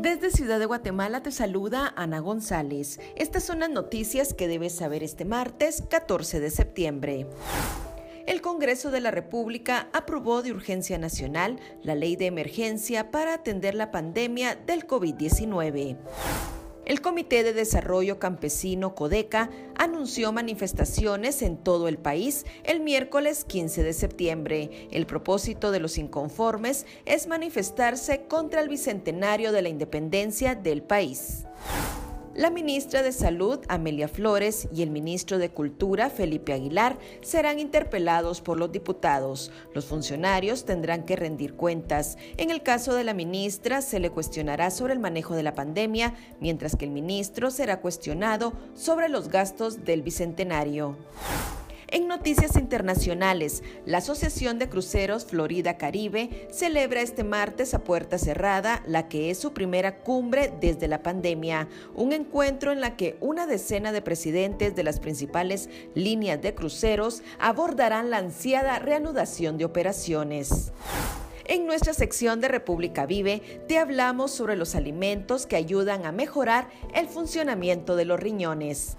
Desde Ciudad de Guatemala te saluda Ana González. Estas son las noticias que debes saber este martes 14 de septiembre. El Congreso de la República aprobó de urgencia nacional la ley de emergencia para atender la pandemia del COVID-19. El Comité de Desarrollo Campesino Codeca anunció manifestaciones en todo el país el miércoles 15 de septiembre. El propósito de los inconformes es manifestarse contra el bicentenario de la independencia del país. La ministra de Salud, Amelia Flores, y el ministro de Cultura, Felipe Aguilar, serán interpelados por los diputados. Los funcionarios tendrán que rendir cuentas. En el caso de la ministra, se le cuestionará sobre el manejo de la pandemia, mientras que el ministro será cuestionado sobre los gastos del bicentenario. En noticias internacionales, la Asociación de Cruceros Florida Caribe celebra este martes a puerta cerrada la que es su primera cumbre desde la pandemia, un encuentro en la que una decena de presidentes de las principales líneas de cruceros abordarán la ansiada reanudación de operaciones. En nuestra sección de República Vive te hablamos sobre los alimentos que ayudan a mejorar el funcionamiento de los riñones.